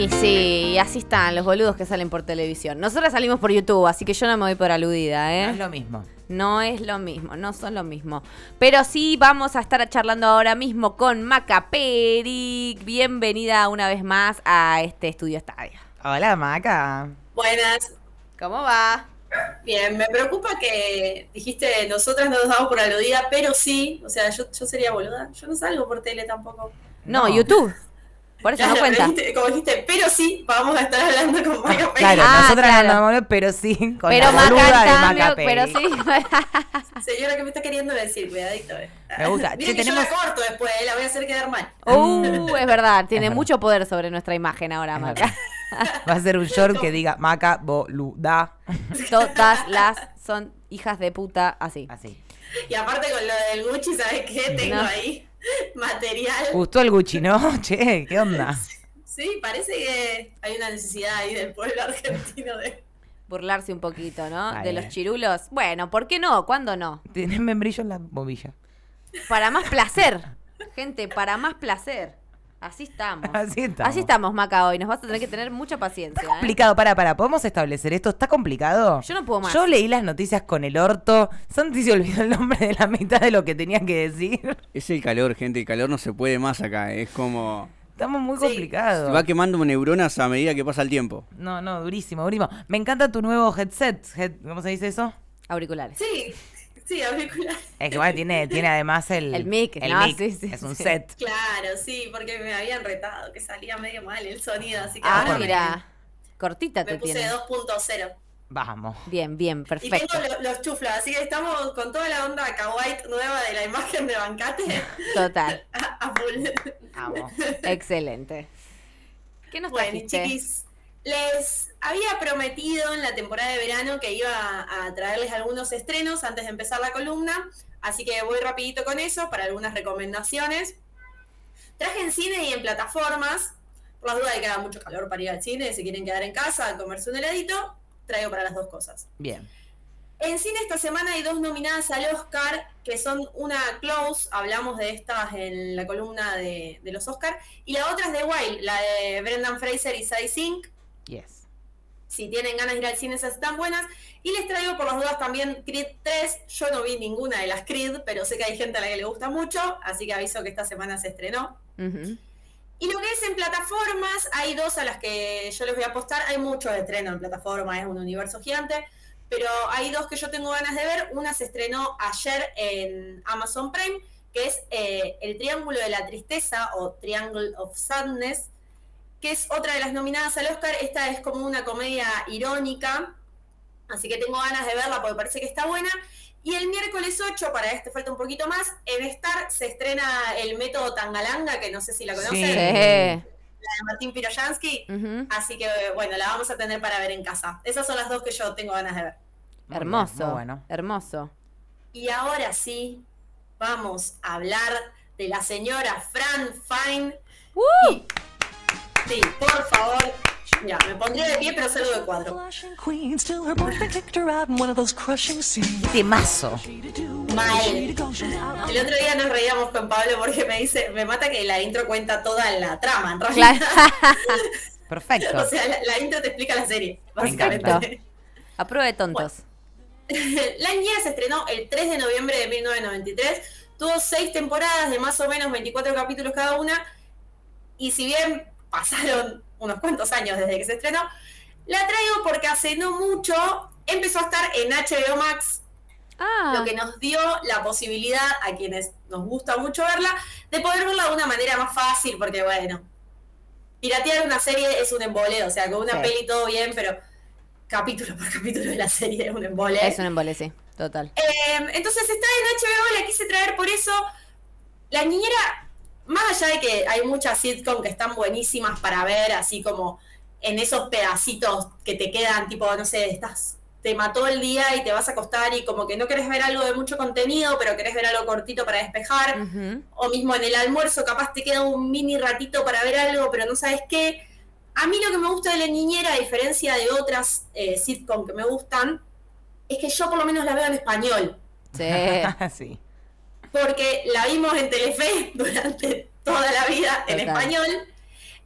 Y sí, así están los boludos que salen por televisión. Nosotras salimos por YouTube, así que yo no me voy por aludida, ¿eh? No es lo mismo. No es lo mismo, no son lo mismo. Pero sí vamos a estar charlando ahora mismo con Maca Peric. Bienvenida una vez más a este estudio estadio. Hola, Maca. Buenas. ¿Cómo va? Bien, me preocupa que dijiste nosotras no nos damos por aludida, pero sí, o sea, yo, yo sería boluda. Yo no salgo por tele tampoco. No, No. YouTube. Por eso no cuenta. dijiste- como dijiste, pero sí, vamos a estar hablando con Maca Pérez. Claro, Ah, nosotras claro. no andamos, pero sí con Pero la Maca, de Maca pero sí. Señora, ¿qué me está queriendo decir? Cuidadito. eh. Me gusta. Mira Che, que tenemos- yo la corto después, eh, la voy a hacer quedar mal. Uh, es verdad, tiene mucho poder sobre nuestra imagen ahora, Es Maca. Va a ser un short que diga Maca boluda. Todas las son hijas de puta así. Así. Y aparte con lo del Gucci, ¿sabes qué? Tengo No. ahí material. Gustó el Gucci, ¿no? Che, ¿qué onda? Sí, parece que hay una necesidad ahí del pueblo argentino de... Burlarse un poquito, ¿no? De los chirulos. Bueno, ¿por qué no? ¿Cuándo no? Tienes membrillo en la bobilla. Para más placer. Gente, para más placer. Así estamos. Así estamos. Así estamos, Maca, hoy. Nos vas a tener que tener mucha paciencia. Está ¿eh? complicado, para, para, ¿podemos establecer esto? ¿Está complicado? Yo no puedo más. Yo leí las noticias con el orto. Santi se olvidó el nombre de la mitad de lo que tenía que decir. Es el calor, gente. El calor no se puede más acá. Es como. Estamos muy Sí. complicados. Se va quemando neuronas a medida que pasa el tiempo. No, no, durísimo, durísimo. Me encanta tu nuevo headset. Head- ¿Cómo se dice eso? Auriculares. Sí, sí, auricular. Es que bueno, tiene, tiene además el, El mic, el no, mic. sí, sí, es un sí. set. Claro, sí, porque me habían retado que salía medio mal el sonido, así que Ah, ahora me- mira. Cortita me, te puse tiene. 2.0. Vamos. Bien, bien, Y perfecto. tengo lo- los chuflos, así que estamos con toda la onda kawaii nueva de la imagen de Bancate Total. a, a full. Vamos. Excelente. ¿Qué nos Bueno, y trajiste? chiquis, les había prometido en la temporada de verano que iba a traerles algunos estrenos antes de empezar la columna, así que voy rapidito con eso para algunas recomendaciones. Traje en cine y en plataformas, por las dudas de que haga mucho calor para ir al cine, si quieren quedar en casa, a comerse un heladito, traigo para las dos cosas. Bien. En cine esta semana hay dos nominadas al Oscar, que son una Close, hablamos de estas en la columna de, de los Oscar, y la otra es de Wild, la de Brendan Fraser y Sadie Sink. Yes. Si tienen ganas de ir al cine, esas están buenas. Y les traigo por las dudas también Creed 3. Yo no vi ninguna de las Creed, pero sé que hay gente a la que le gusta mucho, así que aviso que esta semana se estrenó. Y lo que es en plataformas, hay dos a las que yo les voy a apostar. Hay muchos estrenos en plataforma, es un universo gigante. Pero hay dos que yo tengo ganas de ver. Una se estrenó ayer en Amazon Prime, que es eh, El Triángulo de la Tristeza o Triangle of Sadness, que es otra de las nominadas al Oscar. Esta es como una comedia irónica, así que tengo ganas de verla porque parece que está buena. Y el miércoles 8, para este falta un poquito más, en Star se estrena el método Tangalanga, que no sé si la conocen, Sí. Sí. de Martín Piroyansky. Así que bueno, la vamos a tener para ver en casa. Esas son las dos que yo tengo ganas de ver. Muy Hermoso. bien, bueno. Hermoso. Y ahora sí, vamos a hablar de la señora Fran Fine. Y- sí, por favor. Mira, me pondría de pie, pero salgo de cuadro. Temazo. Mal. El otro día nos reíamos con Pablo porque me dice, me mata que la intro cuenta toda la trama, en realidad. Claro. Perfecto. O sea, la, la intro te explica la serie, básicamente. A prueba de tontos. La niñera se estrenó el 3 de noviembre de 1993. Tuvo seis temporadas de más o menos 24 capítulos cada una. Y si bien pasaron unos cuantos años desde que se estrenó, la traigo porque hace no mucho empezó a estar en HBO Max, Ah, lo que nos dio la posibilidad a quienes nos gusta mucho verla, de poder verla de una manera más fácil, porque bueno, piratear una serie es un embole, o sea, con una Sí. peli todo bien, pero capítulo por capítulo de la serie es un embole. es un embole, sí. Total. Eh, entonces está en HBO, la quise traer por eso. La niñera, más allá de que hay muchas sitcom que están buenísimas para ver, así como en esos pedacitos que te quedan, tipo, no sé, estás, te mató el día y te vas a acostar y como que no querés ver algo de mucho contenido, pero querés ver algo cortito para despejar, o mismo en el almuerzo capaz te queda un mini ratito para ver algo, pero no sabes qué. A mí lo que me gusta de la niñera, a diferencia de otras eh, sitcom que me gustan, es que yo por lo menos la veo en español. Sí. sí. Porque la vimos en Telefe durante toda la vida en Total. español.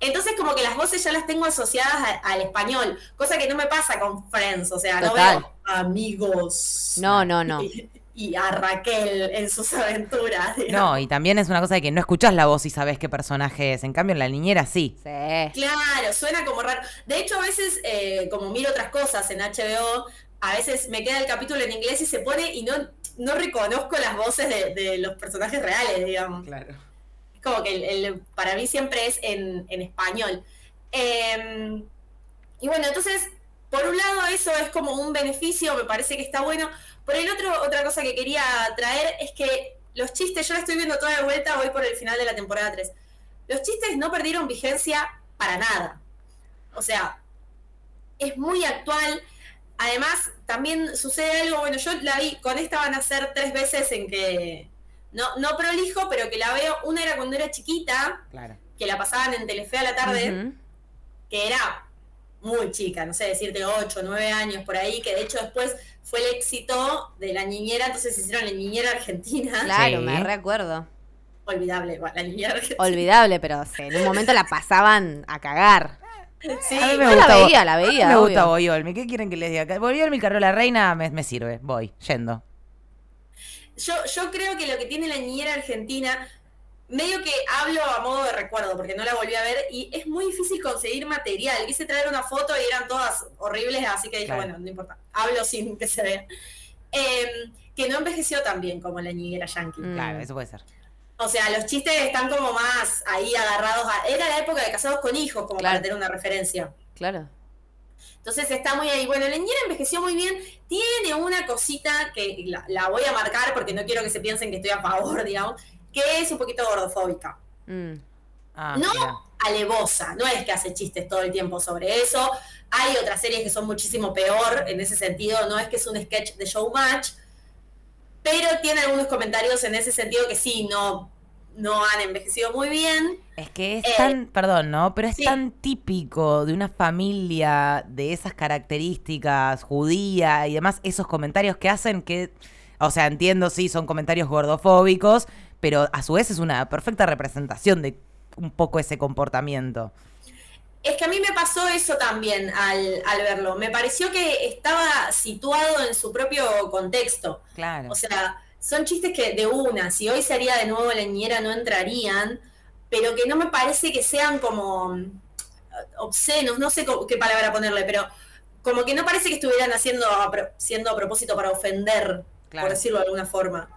Entonces como que las voces ya las tengo asociadas a- al español, cosa que no me pasa con Friends, o sea, Total. no veo amigos No, no, no. y, y a Raquel en sus aventuras. digamos. No, y también es una cosa de que no escuchás la voz y sabés qué personaje es. En cambio, en la niñera sí. Sí. Claro, suena como raro. De hecho, a veces, eh, como miro otras cosas en HBO, a veces me queda el capítulo en inglés y se pone y no, no reconozco las voces de, de los personajes reales, digamos. Claro. Es como que el- el- para mí siempre es en, en español. Eh, y bueno, entonces, por un lado eso es como un beneficio, me parece que está bueno. Por el otro, otra cosa que quería traer es que los chistes, yo la estoy viendo toda de vuelta, voy por el final de la temporada 3. Los chistes no perdieron vigencia para nada. O sea, es muy actual. Además, también sucede algo, bueno, yo la vi, con esta van a ser tres veces en que, no, no prolijo, pero que la veo, una era cuando era chiquita, Claro. que la pasaban en Telefe a la tarde, que era muy chica, no sé, decirte 8, 9 años por ahí, que de hecho después fue el éxito de la niñera, entonces hicieron la niñera argentina. Claro, Sí. me recuerdo. Olvidable, bueno, la niñera argentina. Olvidable, pero sí, en un momento la pasaban a cagar. Sí, A mí me no la gusta Bo- veía, la veía, me obvio. gusta Boyolmi. ¿Qué quieren que les diga? Boyolmi, Carrera la Reina, me, me sirve. Voy, yendo. Yo, yo creo que lo que tiene la niñera argentina, medio que hablo a modo de recuerdo, porque no la volví a ver, y es muy difícil conseguir material. Quise traer una foto y eran todas horribles, así que dije, Claro. bueno, no importa, hablo sin que se vea. Em, que no envejeció tan bien como la niñera yankee. Mm. Claro, eso puede ser. O sea, los chistes están como más ahí agarrados a... Era la época de casados con hijos, como Claro. para tener una referencia. Claro. Entonces está muy ahí. Bueno, la niñera envejeció muy bien. Tiene una cosita que la, la voy a marcar porque no quiero que se piensen que estoy a favor, digamos, que es un poquito gordofóbica. Mm. Ah, No mira. alevosa, no es que hace chistes todo el tiempo sobre eso. Hay otras series que son muchísimo peor en ese sentido, no es que es un sketch de showmatch, pero tiene algunos comentarios en ese sentido que sí, no, no han envejecido muy bien. Es que es Eh, tan, perdón, ¿no? Pero es sí. tan típico de una familia de esas características, judía y demás, esos comentarios que hacen que, o sea, entiendo, sí, son comentarios gordofóbicos, pero a su vez es una perfecta representación de un poco ese comportamiento. Es que a mí me pasó eso también al, al verlo. Me pareció que estaba situado en su propio contexto. Claro. O sea, son chistes que de una, si hoy se haría de nuevo la niñera no entrarían, pero que no me parece que sean como mm, obscenos, no sé qué palabra ponerle, pero como que no parece que estuvieran haciendo a siendo a propósito para ofender, Claro. por decirlo de alguna forma,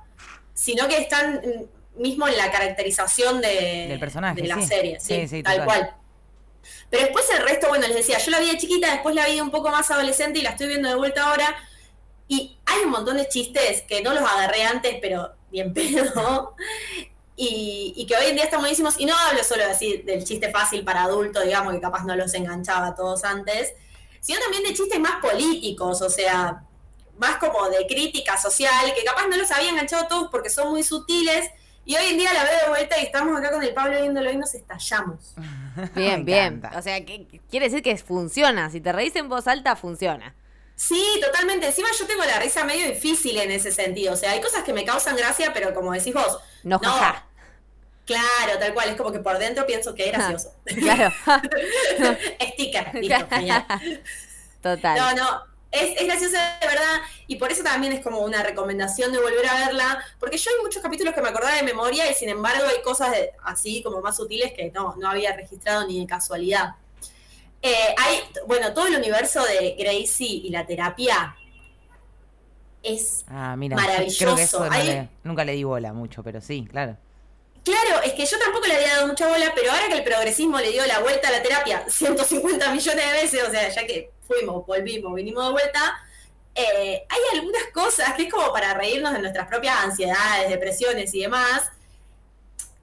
sino que están mm, mismo en la caracterización de, Del personaje, de la sí. serie, sí, Sí, sí, tal total. cual. Pero después el resto, bueno, les decía, yo la vi de chiquita, después la vi un poco más adolescente y la estoy viendo de vuelta ahora. Y hay un montón de chistes que no los agarré antes, pero bien pedo. Y, que hoy en día están buenísimos. Y no hablo solo así del chiste fácil para adultos, digamos, que capaz no los enganchaba a todos antes, sino también de chistes más políticos, o sea, más como de crítica social, que capaz no los había enganchado todos porque son muy sutiles. Y hoy en día la veo de vuelta y estamos acá con el Pablo viéndolo y nos estallamos. Bien, bien. O sea, que que quiere decir que funciona. Si te reís en voz alta, funciona. Sí, totalmente. Encima yo tengo la risa medio difícil en ese sentido. O sea, hay cosas que me causan gracia, pero como decís vos, No, jaja. Claro, tal cual. Es como que por dentro pienso que es gracioso. Claro. Sticker, listo, genial. Total. No, no. Es, es graciosa de verdad y por eso también es como una recomendación de volver a verla, porque yo hay muchos capítulos que me acordaba de memoria y sin embargo hay cosas de- así como más sutiles que no, no había registrado ni de casualidad. Eh, hay, bueno, todo el universo de Gracie y la terapia es Ah, mira. Maravilloso. Creo que eso no Ahí- le- nunca le di bola mucho, pero sí, claro. Claro, es que yo tampoco le había dado mucha bola, pero ahora que el progresismo le dio la vuelta a la terapia 150 millones de veces, o sea, ya que fuimos, volvimos, vinimos de vuelta, eh, hay algunas cosas que es como para reírnos de nuestras propias ansiedades, depresiones y demás,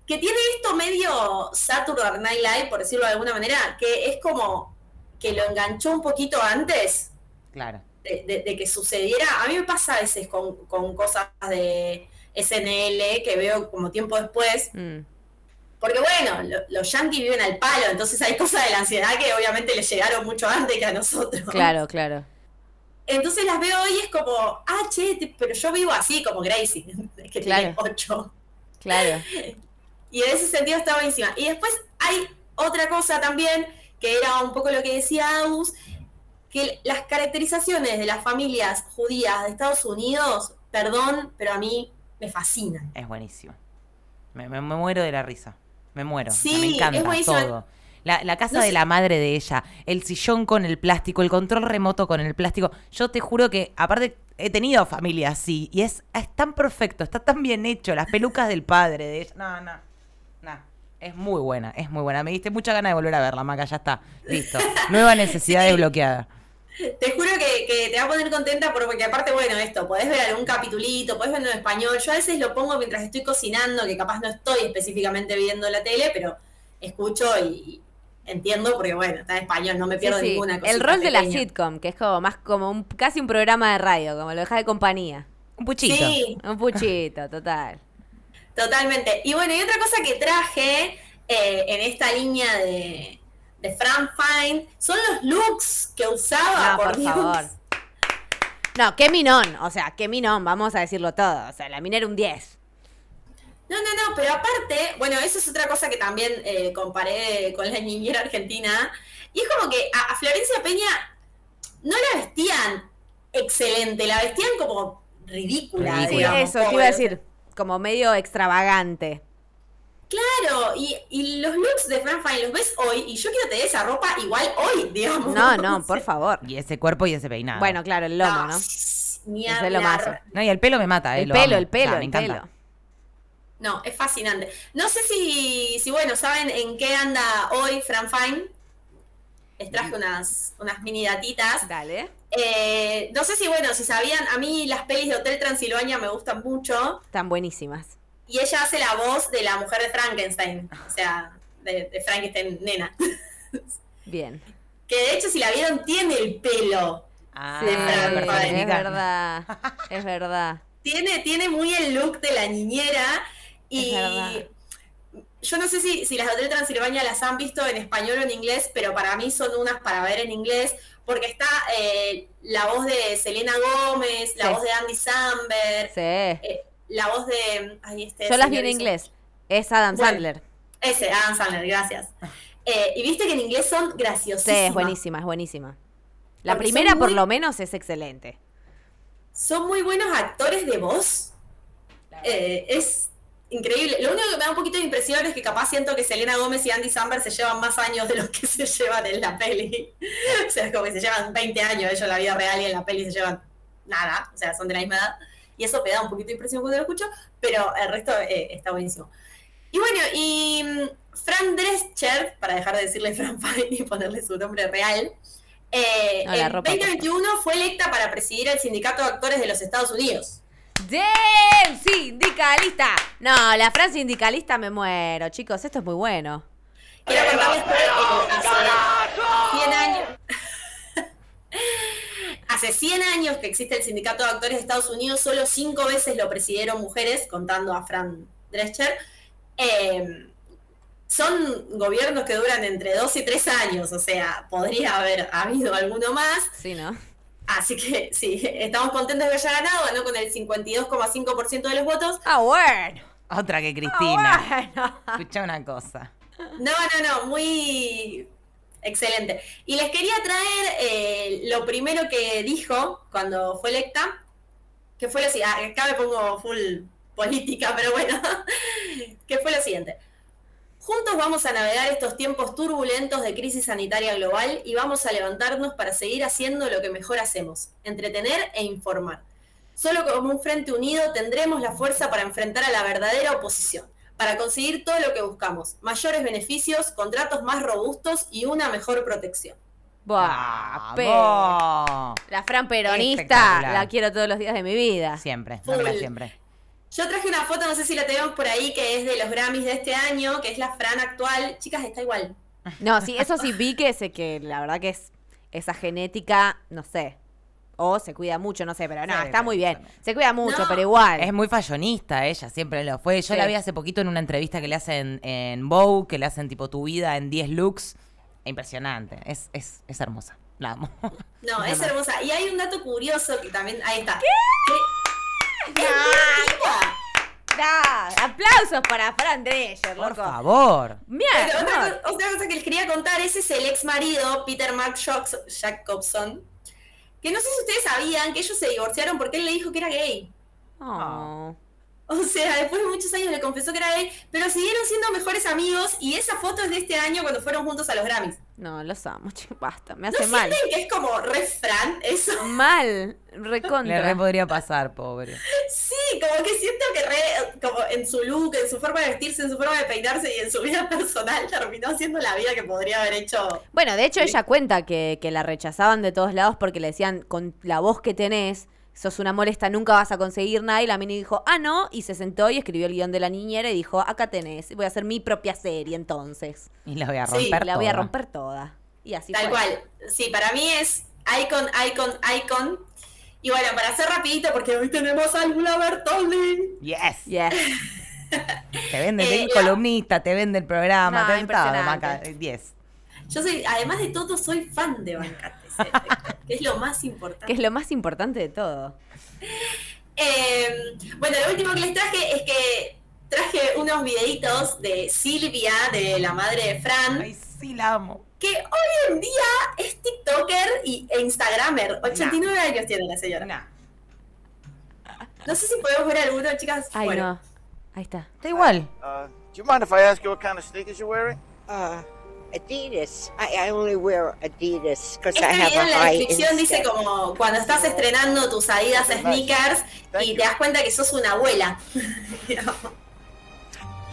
que tiene esto medio Saturday Night Live, por decirlo de alguna manera, que es como que lo enganchó un poquito antes Claro. de, de- de que sucediera. A mí me pasa a veces con, con cosas de SNL que veo como tiempo después, Mm. porque bueno, lo- los yankees viven al palo, entonces hay cosas de la ansiedad que obviamente les llegaron mucho antes que a nosotros. Claro, claro. Entonces las veo hoy y es como, ah, che, te- pero yo vivo así como Gracie, que Claro. tiene ocho. Claro. Y en ese sentido está buenísima. Y después hay otra cosa también, que era un poco lo que decía Agus, que las caracterizaciones de las familias judías de Estados Unidos, perdón, pero a mí me fascinan. Es buenísimo. Me, me- me muero de la risa. Me muero. O sea, Sí, me es encanta buenísimo. todo. La, la casa No de sé- la madre de ella, el sillón con el plástico, el control remoto con el plástico. Yo te juro que, aparte, he tenido familia así. Y es, es tan perfecto, está tan bien hecho. Las pelucas del padre de ella. No, no. No. Es muy buena, es muy buena. Me diste mucha ganas de volver a verla, Maca. Ya está. Listo. Nueva necesidad desbloqueada. Te juro que, que te va a poner contenta porque aparte, bueno, esto, podés ver algún capitulito, podés verlo en español. Yo a veces lo pongo mientras estoy cocinando, que capaz no estoy específicamente viendo la tele, pero escucho y entiendo porque, bueno, está en español, no me pierdo sí. ninguna cosa. El rol de la sitcom, que es como más como un, casi un programa de radio, como lo deja de compañía. Un puchito. Sí, Un puchito, total. totalmente. Y bueno, y otra cosa que traje eh, en esta línea de, de Fran Fine son los looks que usaba, No, por Dios. favor. No, qué minón, o sea, qué minón, vamos a decirlo todo. O sea, la mina era un 10. No, no, no, pero aparte, bueno, eso es otra cosa que también eh, comparé con la niñera argentina. Y es como que a, a Florencia Peña no la vestían excelente, la vestían como ridícula. Sí, digamos, eso, te iba a decir, como medio extravagante. Claro, y, y los looks de Fran Fine los ves hoy y yo quiero tener esa ropa igual hoy, digamos. No, no, por favor. Y ese cuerpo y ese peinado. Bueno, claro, el lomo, ¿no? Ni Ese es lo hablar. más. No, y el pelo me mata, eh, El lo pelo, amo. el pelo, O sea, me el encanta. pelo. No, es fascinante. No sé si, si, bueno, ¿saben en qué anda hoy Fran Fine? Les traje unas, unas mini datitas. Dale. Eh, no sé si, bueno, si sabían, a mí las pelis de Hotel Transilvania me gustan mucho. Están buenísimas. Y ella hace la voz de la mujer de Frankenstein. O sea, de, de Frankenstein nena. Bien. Que de hecho, si la vieron, tiene el pelo. Ah, Sí, Fran es verdad. Es verdad. Tiene, tiene muy el look de la niñera. Y yo no sé si, si las de Hotel Transilvania las han visto en español o en inglés, pero para mí son unas para ver en inglés, porque está eh, la voz de Selena Gómez, la Sí. voz de Andy Samberg, Sí. eh, la voz de... ay, este Yo las vi en inglés. Es Adam Bueno, Sandler. Ese, Adam Sandler, gracias. Eh, y viste que en inglés son Sí, graciosísimas. es buenísima, es buenísima. La Porque primera, por lo menos, es excelente. Son muy buenos actores de voz. Eh, es increíble. Lo único que me da un poquito de impresión es que capaz siento que Selena Gómez y Andy Samberg se llevan más años de los que se llevan en la peli. o sea, es como que se llevan 20 años ellos en la vida real y en la peli se llevan nada. O sea, son de la misma edad. Y eso me da un poquito de impresión cuando lo escucho, pero el resto eh, está buenísimo. Y bueno, y mm, Fran Drescher, para dejar de decirle Fran Fine y ponerle su nombre real, eh, No, en ropa, 2021 fue electa para presidir el Sindicato de Actores de los Estados Unidos. ¡Damn! ¡Sindicalista! No, la frase sindicalista me muero, chicos. Esto es muy bueno. Quiero contarles que eh, hace 100 años. Hace 100 años que existe el Sindicato de Actores de Estados Unidos, solo cinco veces lo presidieron mujeres, contando a Fran Drescher. Eh, son gobiernos que duran entre 2 y 3 años, o sea, podría haber habido alguno más. Sí, ¿no? Así que sí, estamos contentos de que haya ganado, ganó con el 52,5% de los votos. Ah, bueno. Otra que Cristina. Ah, bueno. Escucha una cosa. No, no, no, muy excelente. Y les quería traer eh, lo primero que dijo cuando fue electa, que fue lo siguiente, acá me pongo full política, pero bueno, que fue lo siguiente. Juntos vamos a navegar estos tiempos turbulentos de crisis sanitaria global y vamos a levantarnos para seguir haciendo lo que mejor hacemos, entretener e informar. Solo como un frente unido tendremos la fuerza para enfrentar a la verdadera oposición, para conseguir todo lo que buscamos, mayores beneficios, contratos más robustos y una mejor protección. Buah, pe- ¡Vamos! La Fran peronista la quiero todos los días de mi vida. Siempre, dámela siempre. Yo traje una foto, no sé si la tenemos por ahí, que es de los Grammys de este año, que es la Fran actual. Chicas, está igual. No, sí, eso sí vi que sé que la verdad que es esa genética, no sé. O se cuida mucho, no sé, pero no, Sí, está pero muy bien. Se cuida mucho, No. pero igual. Es muy fashionista ella, siempre lo fue. Yo Sí. la vi hace poquito en una entrevista que le hacen en Vogue, que le hacen tipo tu vida en 10 looks. Impresionante, es, es, es hermosa, la amo. No, es hermosa. Y hay un dato curioso que también. Ahí está. ¿Qué? Es chiquita. Da, aplausos para Fran Drescher, Por loco. favor. Mira, Pero no, otra, co- otra cosa que les quería contar, ese es el ex marido, Peter Mark Jacobs- Jacobson, que no sé si ustedes sabían que ellos se divorciaron porque él le dijo que era gay. Oh. O sea, después de muchos años le confesó que era gay, pero siguieron siendo mejores amigos y esa foto es de este año cuando fueron juntos a los Grammys. No, los amo, che, basta, me ¿No hace mal. sienten que es como re Fran eso? Mal, Le recontra. re podría pasar, pobre. Sí, como que siento que re, como en su look, en su forma de vestirse, en su forma de peinarse y en su vida personal terminó haciendo la vida que podría haber hecho. Bueno, de hecho ella cuenta que, que la rechazaban de todos lados porque le decían, con la voz que tenés, sos una molesta, nunca vas a conseguir nada. Y la mini dijo, ah, no, y se sentó y escribió el guion de la niñera y dijo, acá tenés, voy a hacer mi propia serie entonces. Y la voy a Sí, romper la voy a toda. romper toda. Y así Tal fue. cual. Sí, para mí es icon, icon, icon. Y bueno, para hacer rapidito, porque hoy tenemos a Lula Bertoldi. Yes. Yes. Te vende Eh, la- columnista, te vende el programa, No, te. Maca. 10. Yo soy, además de todo, soy fan de Bancate, que es lo más importante. Que es lo más importante de todo. Eh, bueno, lo último que les traje es que traje unos videitos de Silvia, de la madre de Fran, Ay, sí, la amo. Que hoy en día es TikToker y, e Instagramer. 89 años tiene la señora. Nah, No sé si podemos ver alguno, chicas. Ay, bueno, no. Ahí está. Está igual. Uh, do you mind if I ask you what kind of sneakers you're wearing? Uh, Adidas. I, I only wear Adidas because I Este have video a en la descripción dice como cuando estás estrenando tus Adidas sneakers y te das cuenta que sos una abuela.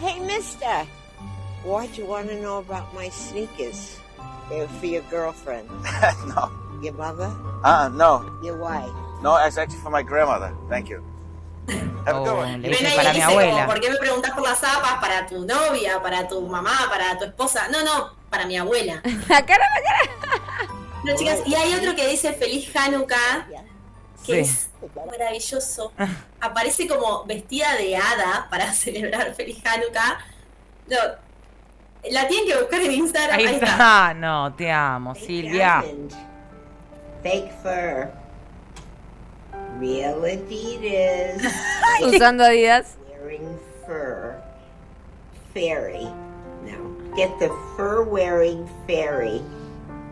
Hey, Mister, why'd you want to know about my sneakers? For your girlfriend, no. your mother, Uh, no. your wife. No, it's actually for my grandmother. Thank you. Have a good Oh, one. le Ven para mi dice como, abuela. ¿por qué me preguntas por las zapas? ¿Para tu novia? ¿Para tu mamá? ¿Para tu esposa? No, no, para mi abuela. La cara, la cara. No, chicas, y hay otro que dice Feliz Hanukkah, que Sí. es maravilloso. Aparece como vestida de hada para celebrar Feliz Hanukkah. No, la tienen que buscar en Instagram. Ahí Ahí está. está. No, te amo, Fake Silvia. diamond. Fake fur. Real Adidas. Usando Adidas. wearing fur. Fairy. No. Get the fur wearing fairy.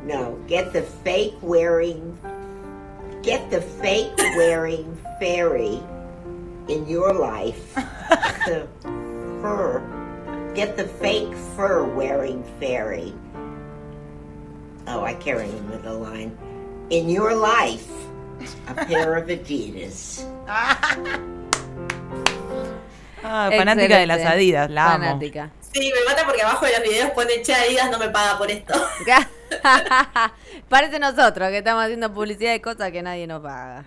No. Get the fake wearing. Get the fake wearing fairy in your life. the fur. Get the fake fur wearing fairy. Oh, I can't remember the line. In your life, a pair of Adidas. Ah, fanática de las. Adidas, la amo. Fanática. Sí, me mata porque abajo de los videos pone Che Adidas no me paga por esto. Parece nosotros que estamos haciendo publicidad de cosas que nadie nos paga.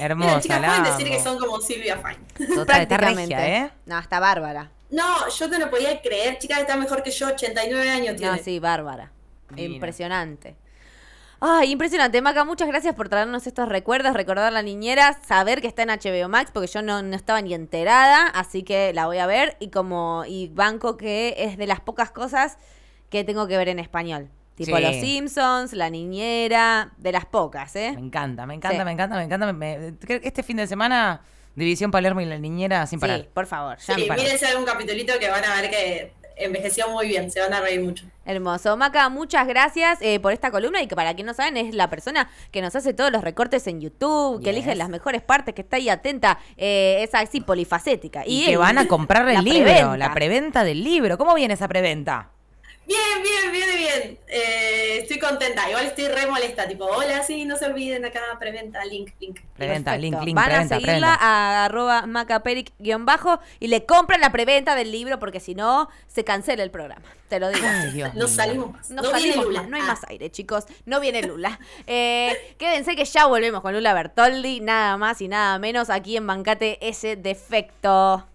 Hermosa, Mira, chicas, la pueden amo. decir que son como Silvia Fine. Total, está regia, ¿eh? No, está bárbara. No, yo te lo podía creer. Chicas, está mejor que yo. 89 años tiene. No, sí, bárbara. Divina. Impresionante. Ay, impresionante. Maca, muchas gracias por traernos estos recuerdos, recordar la niñera, saber que está en HBO Max, porque yo no, no estaba ni enterada, así que la voy a ver y como y banco que es de las pocas cosas que tengo que ver en español. Tipo Sí. Los Simpsons, La Niñera, de las pocas, ¿eh? Me encanta, me encanta, Sí. me encanta, me encanta. Me- creo que este fin de semana, División Palermo y la niñera sin parar. Sí, por favor. ya Sí, mírense algún capitulito que van a ver que envejeció muy bien. Se van a reír mucho. Hermoso. Maca, muchas gracias eh, por esta columna y que para quien no saben es la persona que nos hace todos los recortes en YouTube, que Yes. elige las mejores partes, que está ahí atenta, eh, es así polifacética. Y, Y, que el- van a comprar el la libro, preventa. la preventa del libro. ¿Cómo viene esa preventa? Bien, bien, bien, bien. Eh, estoy contenta. Igual estoy re molesta. Tipo, hola, sí, no se olviden acá, preventa, link, link. Preventa, Perfecto. link, link, Van preventa, a seguirla preventa. a arroba macaperic guion bajo y le compran la preventa del libro porque si no se cancela el programa. Te lo digo. Ay, Dios No mío. salimos más. No, No, viene Lula. más, no hay Ah. más aire, chicos. No viene Lula. Eh, quédense que ya volvemos con Lula Bertoldi, nada más y nada menos aquí en Bancate ese defecto.